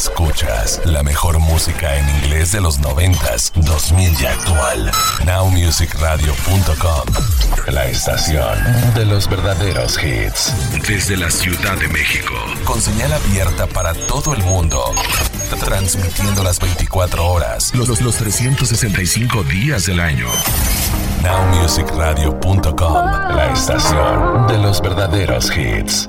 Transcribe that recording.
Escuchas la mejor música en inglés de los 90s, 2000 y actual. Nowmusicradio.com. La estación de los verdaderos hits. Desde la Ciudad de México. Con señal abierta para todo el mundo. Transmitiendo las 24 horas, los, los, los 365 días del año. Nowmusicradio.com. La estación de los verdaderos hits.